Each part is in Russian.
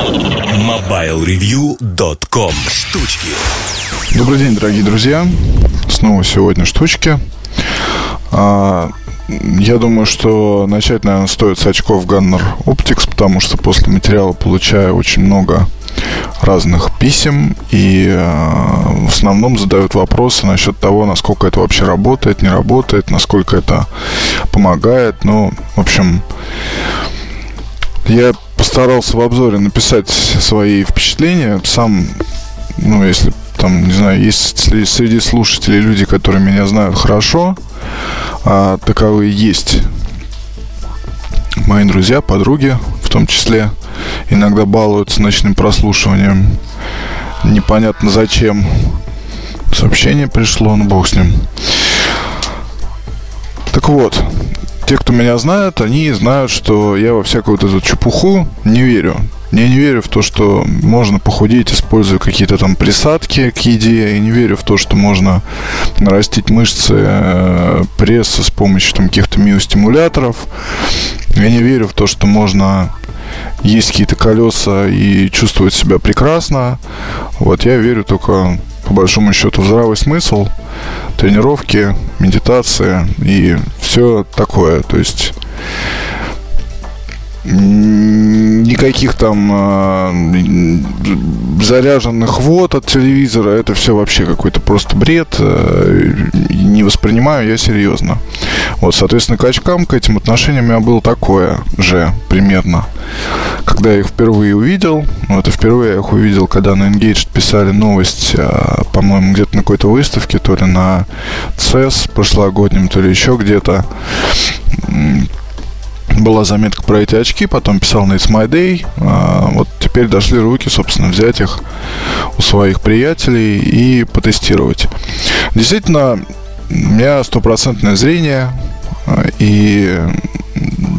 MobileReview.com Штучки Добрый день, дорогие друзья. Снова сегодня штучки. А, я думаю, что начать, наверное, стоит с очков Gunner Optics, потому что после материала получаю очень много разных писем и э, в основном задают вопросы насчет того, насколько это вообще работает, не работает, насколько это помогает. Ну, в общем, я постарался в обзоре написать свои впечатления. Сам, ну, если там, не знаю, есть среди слушателей люди, которые меня знают хорошо, а таковые есть мои друзья, подруги в том числе иногда балуются ночным прослушиванием. Непонятно зачем. Сообщение пришло, ну бог с ним. Так вот, те, кто меня знает, они знают, что я во всякую вот эту чепуху не верю. Я не верю в то, что можно похудеть, используя какие-то там присадки к еде. Я не верю в то, что можно нарастить мышцы э, пресса с помощью там каких-то миостимуляторов. Я не верю в то, что можно есть какие-то колеса и чувствовать себя прекрасно. Вот я верю только по большому счету здравый смысл, тренировки, медитация и все такое. То есть никаких там э, заряженных вод от телевизора, это все вообще какой-то просто бред. Э, не воспринимаю я серьезно. Вот, соответственно, к очкам, к этим отношениям у меня было такое же примерно. Когда я их впервые увидел, ну, это впервые я их увидел, когда на Engaged писали новость, э, по-моему, где-то на какой-то выставке, то ли на CES прошлогоднем, то ли еще где-то была заметка про эти очки, потом писал на It's My Day. А, вот теперь дошли руки, собственно, взять их у своих приятелей и потестировать. Действительно, у меня стопроцентное зрение, а, и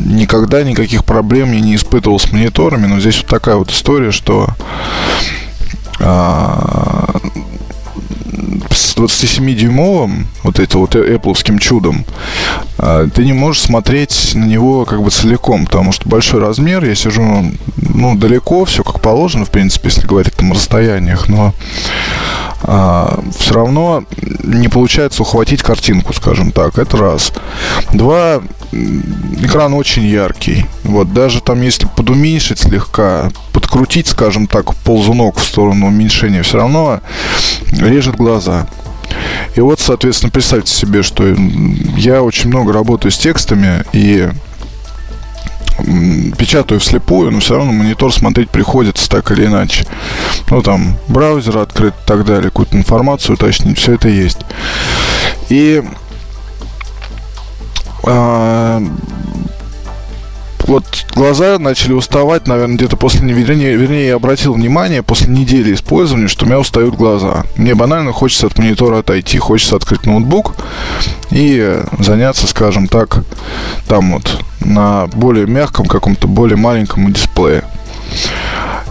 никогда никаких проблем я не испытывал с мониторами, но здесь вот такая вот история, что а, с 27-дюймовым, вот это вот Apple чудом, а, ты не можешь смотреть на него как бы целиком, потому что большой размер, я сижу, ну, далеко, все как положено, в принципе, если говорить там о расстояниях, но все равно не получается ухватить картинку, скажем так, это раз. Два, экран очень яркий, вот, даже там, если подуменьшить слегка, подкрутить, скажем так, ползунок в сторону уменьшения, все равно режет глаза. И вот, соответственно, представьте себе, что я очень много работаю с текстами и печатаю вслепую, но все равно монитор смотреть приходится так или иначе. Ну, там, браузер открыт и так далее, какую-то информацию уточнить, все это есть. И а, вот глаза начали уставать, наверное, где-то после, вернее, вернее, я обратил внимание после недели использования, что у меня устают глаза. Мне банально хочется от монитора отойти, хочется открыть ноутбук и заняться, скажем так, там вот на более мягком, каком-то более маленьком дисплее.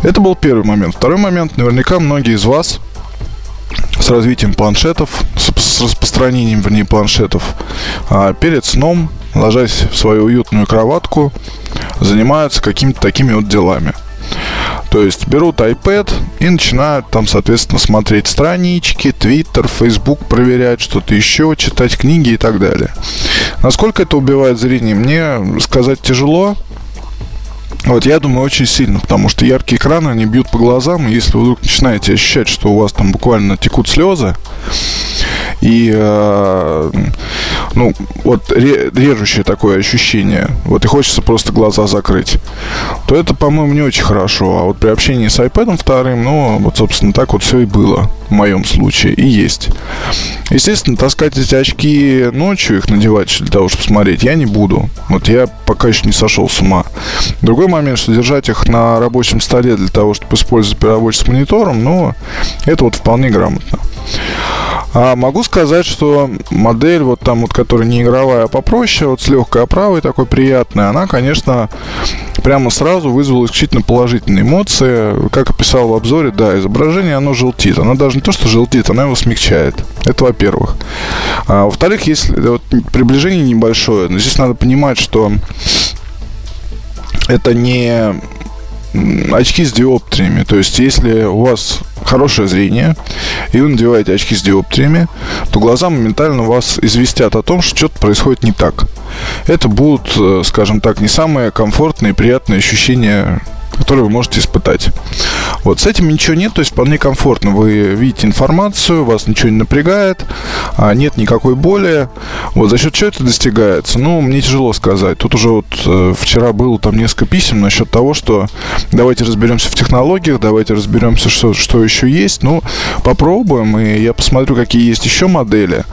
Это был первый момент. Второй момент, наверняка многие из вас с развитием планшетов, с распространением, вернее, планшетов, а перед сном ложась в свою уютную кроватку, занимаются какими-то такими вот делами. То есть берут iPad и начинают там, соответственно, смотреть странички, Twitter, Facebook, проверять что-то еще, читать книги и так далее. Насколько это убивает зрение, мне сказать тяжело. Вот я думаю очень сильно, потому что яркие экраны, они бьют по глазам, и если вы вдруг начинаете ощущать, что у вас там буквально текут слезы, и э, ну, вот режущее такое ощущение, вот и хочется просто глаза закрыть, то это, по-моему, не очень хорошо. А вот при общении с iPad вторым, ну, вот, собственно, так вот все и было в моем случае, и есть. Естественно, таскать эти очки ночью, их надевать для того, чтобы смотреть, я не буду. Вот я пока еще не сошел с ума. Другой момент, что держать их на рабочем столе для того, чтобы использовать при работе с монитором, ну, это вот вполне грамотно. А могу сказать, что модель, вот там вот, которая не игровая, а попроще, вот с легкой оправой такой приятной, она, конечно, прямо сразу вызвала исключительно положительные эмоции. Как описал в обзоре, да, изображение, оно желтит. Оно даже не то, что желтит, оно его смягчает. Это во-первых. А, во-вторых, если вот, приближение небольшое, но здесь надо понимать, что это не очки с диоптриями. То есть, если у вас хорошее зрение, и вы надеваете очки с диоптриями, то глаза моментально вас известят о том, что что-то происходит не так. Это будут, э, скажем так, не самые комфортные и приятные ощущения который вы можете испытать. Вот с этим ничего нет, то есть вполне комфортно. Вы видите информацию, вас ничего не напрягает, а нет никакой боли. Вот за счет чего это достигается? Ну, мне тяжело сказать. Тут уже вот э, вчера было там несколько писем насчет того, что давайте разберемся в технологиях, давайте разберемся, что, что еще есть. Ну, попробуем, и я посмотрю, какие есть еще модели.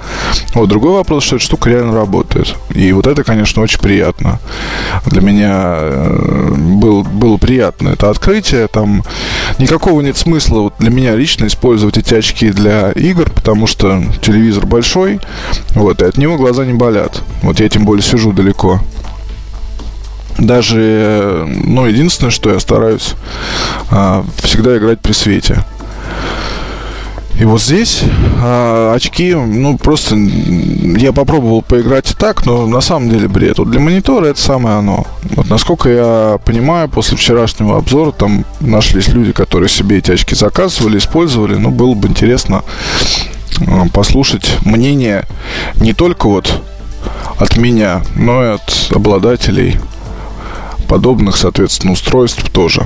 Вот другой вопрос, что эта штука реально работает. И вот это, конечно, очень приятно. Для меня э, был, было приятно приятно это открытие. Там никакого нет смысла вот для меня лично использовать эти очки для игр, потому что телевизор большой, вот, и от него глаза не болят. Вот я тем более сижу далеко. Даже, ну, единственное, что я стараюсь а, всегда играть при свете. И вот здесь а, очки, ну, просто я попробовал поиграть и так, но на самом деле бред. Вот для монитора это самое оно. Вот насколько я понимаю, после вчерашнего обзора там нашлись люди, которые себе эти очки заказывали, использовали. Ну, было бы интересно а, послушать мнение не только вот от меня, но и от обладателей подобных, соответственно, устройств тоже.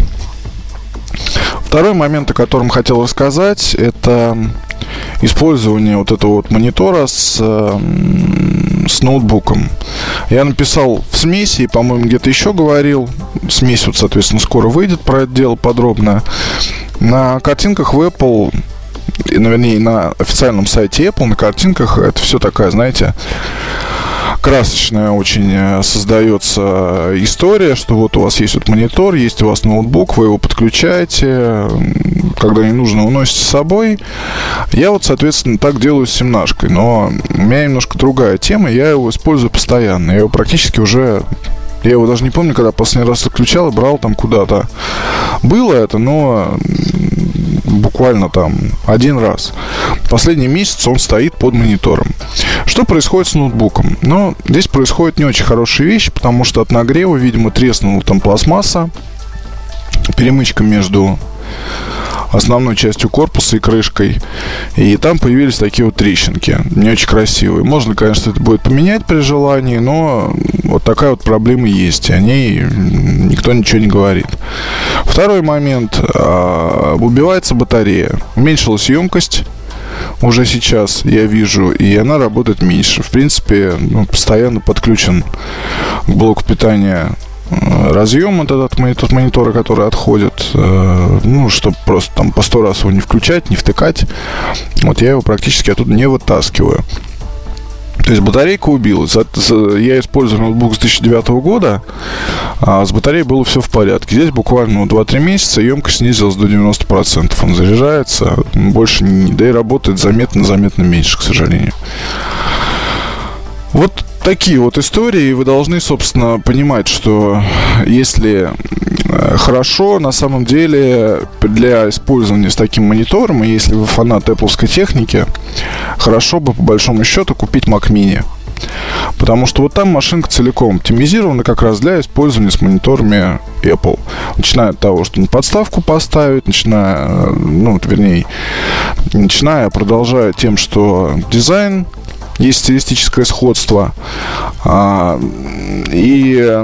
Второй момент, о котором хотел рассказать, это использование вот этого вот монитора с, с ноутбуком. Я написал в смеси, по-моему, где-то еще говорил. Смесь, вот, соответственно, скоро выйдет про это дело подробно. На картинках в Apple вернее, на официальном сайте Apple, на картинках это все такая, знаете, красочная очень э, создается история, что вот у вас есть вот монитор, есть у вас ноутбук, вы его подключаете, когда не нужно, уносите с собой. Я вот, соответственно, так делаю с семнашкой, но у меня немножко другая тема, я его использую постоянно, я его практически уже я его даже не помню, когда последний раз отключал и брал там куда-то. Было это, но буквально там один раз. Последний месяц он стоит под монитором. Что происходит с ноутбуком? Ну, здесь происходит не очень хорошие вещи, потому что от нагрева, видимо, треснула там пластмасса, перемычка между основной частью корпуса и крышкой. И там появились такие вот трещинки. Не очень красивые. Можно, конечно, это будет поменять при желании, но вот такая вот проблема есть. О ней никто ничего не говорит. Второй момент. А, убивается батарея. Уменьшилась емкость уже сейчас я вижу, и она работает меньше. В принципе, ну, постоянно подключен к блоку питания разъем вот этот монитор, монитора, который отходит, э, ну, чтобы просто там по сто раз его не включать, не втыкать. Вот я его практически оттуда не вытаскиваю. То есть батарейка убилась. Я использую ноутбук с 2009 года, а с батареей было все в порядке. Здесь буквально 2-3 месяца емкость снизилась до 90%. Он заряжается, больше не... Да и работает заметно-заметно меньше, к сожалению. Вот такие вот истории, и вы должны, собственно, понимать, что если э, хорошо, на самом деле, для использования с таким монитором, и если вы фанат Apple техники, хорошо бы, по большому счету, купить Mac Mini. Потому что вот там машинка целиком оптимизирована как раз для использования с мониторами Apple. Начиная от того, что на подставку поставить, начиная, э, ну, вернее, начиная, продолжая тем, что дизайн есть стилистическое сходство. А, и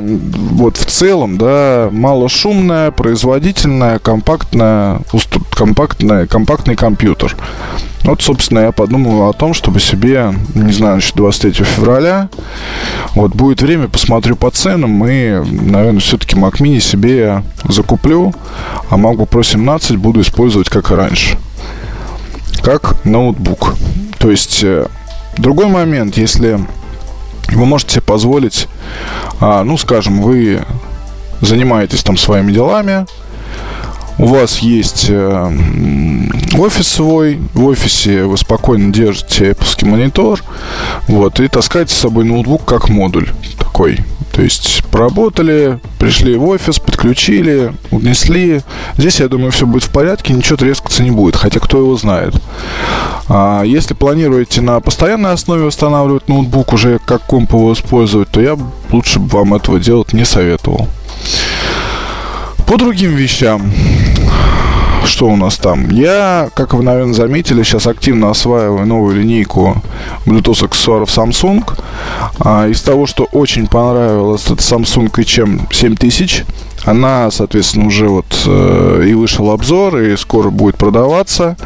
вот в целом, да, малошумная, производительная, компактная, компактная, компактный компьютер. Вот, собственно, я подумал о том, чтобы себе, не знаю, значит, 23 февраля, вот, будет время, посмотрю по ценам и, наверное, все-таки Mac Mini себе закуплю, а MacBook Pro 17 буду использовать как и раньше. Как ноутбук. То есть э, Другой момент, если вы можете позволить, а, ну, скажем, вы занимаетесь там своими делами, у вас есть э, офис свой, в офисе вы спокойно держите Apple монитор, вот, и таскаете с собой ноутбук как модуль такой. То есть поработали, пришли в офис, подключили, унесли. Здесь, я думаю, все будет в порядке, ничего трескаться не будет, хотя кто его знает. А если планируете на постоянной основе устанавливать ноутбук, уже как комп его использовать, то я лучше бы вам этого делать не советовал. По другим вещам что у нас там? Я, как вы, наверное, заметили, сейчас активно осваиваю новую линейку Bluetooth аксессуаров Samsung. А, из того, что очень понравилось, это Samsung HM 7000. Она, соответственно, уже вот э, и вышел обзор, и скоро будет продаваться.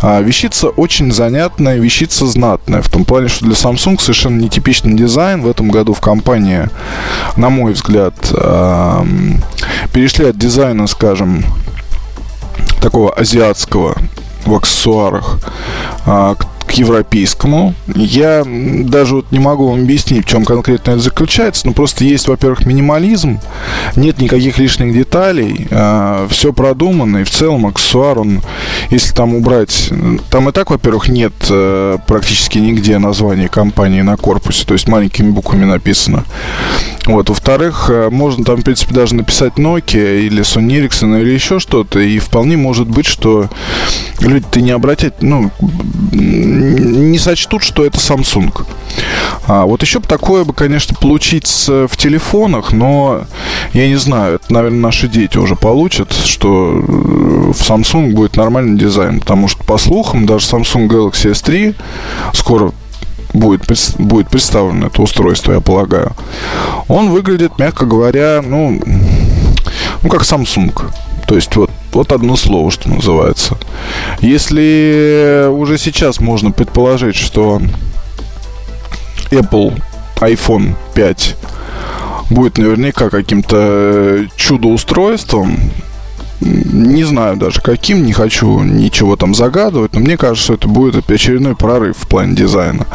А, вещица очень занятная, вещица знатная. В том плане, что для Samsung совершенно нетипичный дизайн. В этом году в компании, на мой взгляд, э, перешли от дизайна, скажем, такого азиатского в аксессуарах. А, к европейскому. Я даже вот не могу вам объяснить, в чем конкретно это заключается, но просто есть, во-первых, минимализм, нет никаких лишних деталей, э, все продумано, и в целом аксессуар, он, если там убрать, там и так, во-первых, нет э, практически нигде названия компании на корпусе, то есть маленькими буквами написано. Вот, во-вторых, э, можно там, в принципе, даже написать Nokia или Sony Ericsson или еще что-то, и вполне может быть, что люди-то не обратят, ну, не сочтут, что это Samsung. А, вот еще бы такое бы, конечно, получить в телефонах, но я не знаю, это, наверное, наши дети уже получат, что э, в Samsung будет нормальный дизайн, потому что, по слухам, даже Samsung Galaxy S3 скоро будет, будет представлено это устройство, я полагаю. Он выглядит, мягко говоря, ну, ну как Samsung. То есть вот, вот одно слово, что называется. Если уже сейчас можно предположить, что Apple iPhone 5 будет наверняка каким-то чудо-устройством, не знаю даже каким, не хочу ничего там загадывать, но мне кажется, что это будет очередной прорыв в плане дизайна.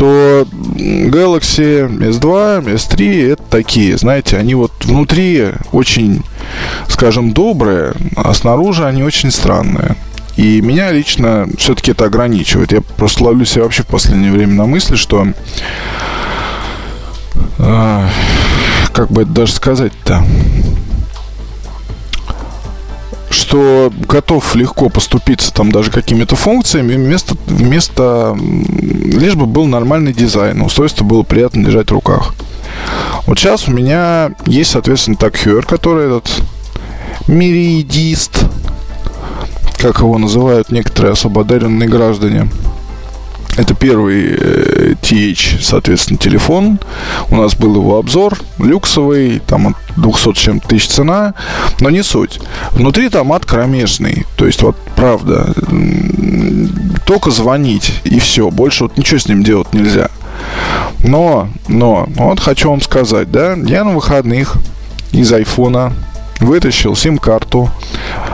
То Galaxy S2, S3 это такие, знаете, они вот внутри очень, скажем, добрые, а снаружи они очень странные. И меня лично все-таки это ограничивает. Я просто ловлю себя вообще в последнее время на мысли, что э, как бы это даже сказать-то что готов легко поступиться там даже какими-то функциями, вместо, вместо лишь бы был нормальный дизайн, устройство было приятно держать в руках. Вот сейчас у меня есть, соответственно, TagHeuer, который этот меридист, как его называют некоторые особо одаренные граждане. Это первый э, TH, соответственно, телефон. У нас был его обзор, люксовый, там от 200 чем тысяч цена, но не суть. Внутри там ад кромешный, то есть вот правда, только звонить и все, больше вот ничего с ним делать нельзя. Но, но, вот хочу вам сказать, да, я на выходных из айфона вытащил сим-карту,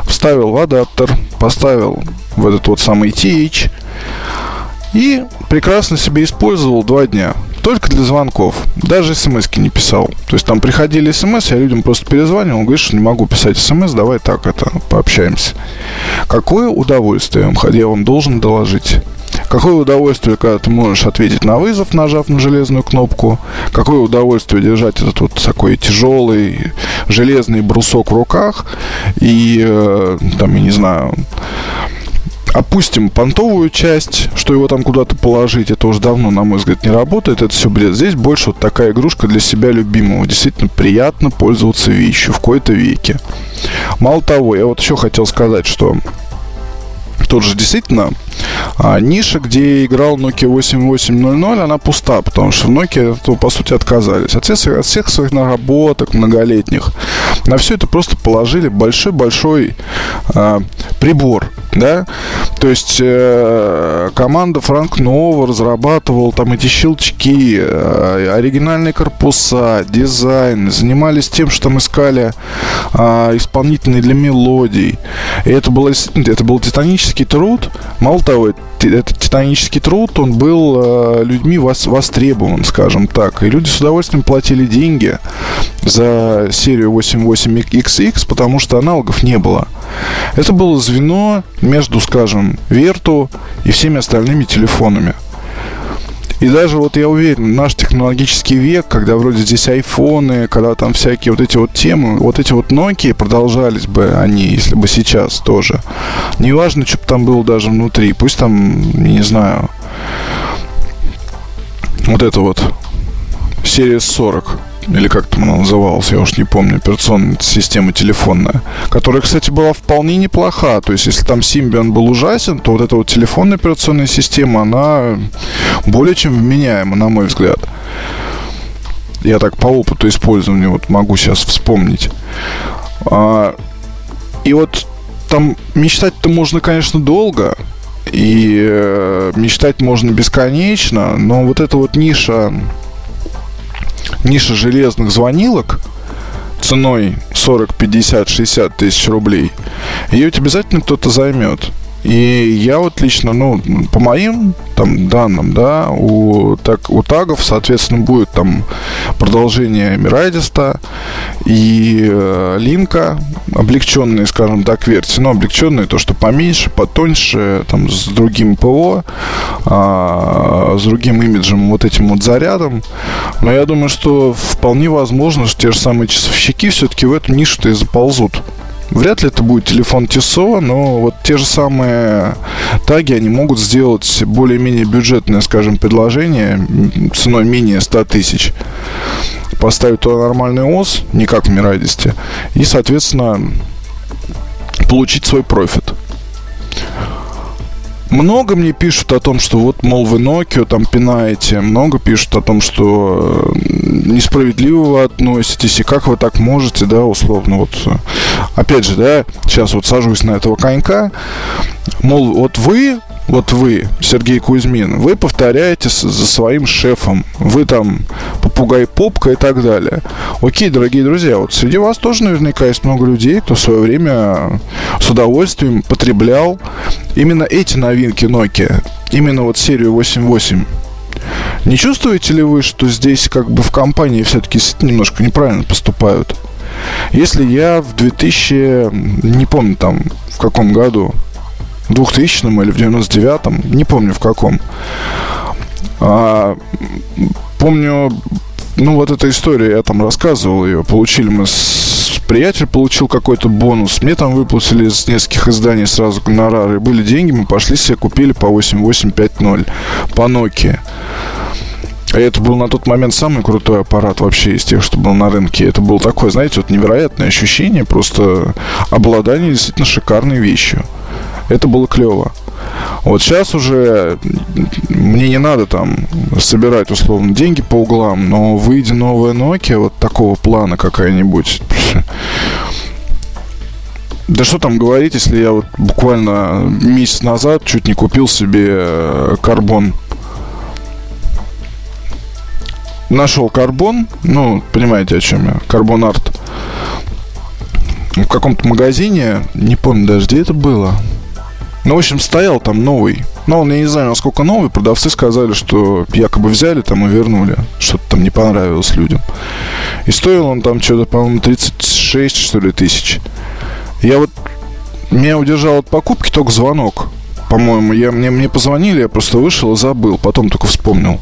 вставил в адаптер, поставил в этот вот самый TH, и прекрасно себе использовал два дня. Только для звонков. Даже смс не писал. То есть там приходили смс, я людям просто перезванивал, говорит, что не могу писать смс, давай так это, пообщаемся. Какое удовольствие я вам должен доложить. Какое удовольствие, когда ты можешь ответить на вызов, нажав на железную кнопку. Какое удовольствие держать этот вот такой тяжелый железный брусок в руках. И, э, там, я не знаю, опустим понтовую часть, что его там куда-то положить, это уже давно, на мой взгляд, не работает, это все бред. Здесь больше вот такая игрушка для себя любимого. Действительно приятно пользоваться вещью в кои-то веке. Мало того, я вот еще хотел сказать, что Тут же действительно а, ниша, где играл Nokia 8800, она пуста, потому что в Nokia, то, по сути, отказались. От всех, от всех своих наработок многолетних на все это просто положили большой-большой а, прибор, да, то есть э, команда Франк Нова разрабатывала там эти щелчки, э, оригинальные корпуса, дизайн, занимались тем, что там искали э, исполнительные для мелодий. И это было, это был титанический труд. Мало того, этот титанический труд, он был э, людьми вос, востребован, скажем так. И люди с удовольствием платили деньги за серию 88XX, потому что аналогов не было. Это было звено между, скажем, Верту и всеми остальными телефонами. И даже вот я уверен, наш технологический век, когда вроде здесь айфоны, когда там всякие вот эти вот темы, вот эти вот Nokia продолжались бы они, если бы сейчас тоже. Неважно, что бы там было даже внутри, пусть там, не знаю, вот это вот серия 40 или как там она называлась, я уж не помню, операционная система телефонная, которая, кстати, была вполне неплоха. То есть, если там Symbian был ужасен, то вот эта вот телефонная операционная система, она более чем вменяема, на мой взгляд. Я так по опыту использования вот могу сейчас вспомнить. А, и вот там мечтать-то можно, конечно, долго, и э, мечтать можно бесконечно, но вот эта вот ниша ниша железных звонилок ценой 40, 50, 60 тысяч рублей, ее ведь обязательно кто-то займет. И я вот лично, ну, по моим там данным, да, у, так, у тагов, соответственно, будет там продолжение Мирайдиста и э, линка, облегченные, скажем так, версии, но облегченные то, что поменьше, потоньше, там, с другим ПО, а, с другим имиджем, вот этим вот зарядом. Но я думаю, что вполне возможно, что те же самые часовщики все-таки в эту нишу-то и заползут. Вряд ли это будет телефон Тисо, но вот те же самые таги, они могут сделать более-менее бюджетное, скажем, предложение ценой менее 100 тысяч. Поставить туда нормальный ОС, не как в Мирадисте, и, соответственно, получить свой профит. Много мне пишут о том, что вот, мол, вы Nokia там пинаете. Много пишут о том, что э, несправедливо вы относитесь, и как вы так можете, да, условно, вот. Опять же, да, сейчас вот сажусь на этого конька. Мол, вот вы вот вы, Сергей Кузьмин, вы повторяете за своим шефом, вы там попугай попка и так далее. Окей, дорогие друзья, вот среди вас тоже наверняка есть много людей, кто в свое время с удовольствием потреблял именно эти новинки Nokia, именно вот серию 8.8. Не чувствуете ли вы, что здесь как бы в компании все-таки немножко неправильно поступают? Если я в 2000, не помню там в каком году, 2000 или в 99-м, не помню в каком. А, помню, ну вот эта история, я там рассказывал ее, получили мы с приятель получил какой-то бонус. Мне там выплатили из нескольких изданий сразу гонорары. Были деньги, мы пошли себе купили по 8850 по Nokia. И это был на тот момент самый крутой аппарат вообще из тех, что был на рынке. Это было такое, знаете, вот невероятное ощущение, просто обладание действительно шикарной вещью. Это было клево. Вот сейчас уже мне не надо там собирать условно деньги по углам, но выйдя новая Nokia вот такого плана какая-нибудь, да что там говорить, если я вот буквально месяц назад чуть не купил себе э, карбон. Нашел карбон, ну, понимаете, о чем я, карбон арт. В каком-то магазине, не помню даже, где это было. Ну, в общем, стоял там новый. Но он, я не знаю, насколько новый. Продавцы сказали, что якобы взяли там и вернули. Что-то там не понравилось людям. И стоил он там что-то, по-моему, 36, что ли, тысяч. Я вот... Меня удержал от покупки только звонок по-моему, я, мне, мне позвонили, я просто вышел и забыл, потом только вспомнил.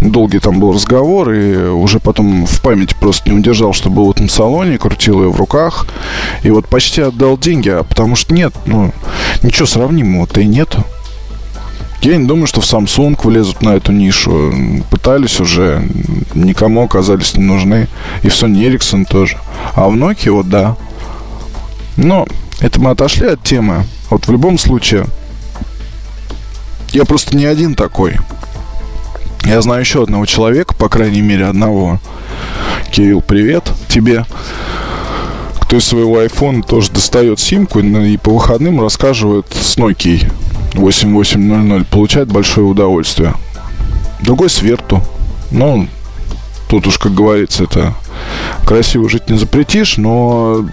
Долгий там был разговор, и уже потом в памяти просто не удержал, что был в этом салоне, крутил ее в руках, и вот почти отдал деньги, а потому что нет, ну, ничего сравнимого-то и нету. Я не думаю, что в Samsung влезут на эту нишу. Пытались уже, никому оказались не нужны. И в Sony Ericsson тоже. А в Nokia вот да. Но это мы отошли от темы. Вот в любом случае, я просто не один такой. Я знаю еще одного человека, по крайней мере одного. Кирилл, привет тебе. Кто из своего iPhone тоже достает симку и по выходным рассказывает с Nokia 8800. Получает большое удовольствие. Другой с Верту. Ну, тут уж, как говорится, это красиво жить не запретишь, но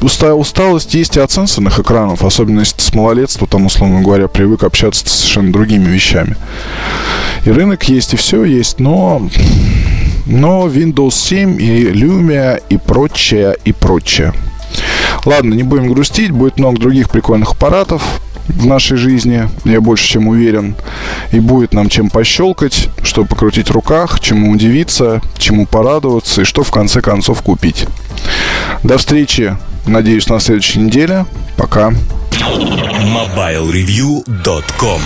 уста, усталость есть и от сенсорных экранов, особенно если ты с малолетства, там, условно говоря, привык общаться с совершенно другими вещами. И рынок есть, и все есть, но, но Windows 7 и Lumia и прочее, и прочее. Ладно, не будем грустить, будет много других прикольных аппаратов в нашей жизни, я больше чем уверен. И будет нам чем пощелкать, что покрутить в руках, чему удивиться, чему порадоваться и что в конце концов купить. До встречи Надеюсь, на следующей неделе. Пока. MobileReview.com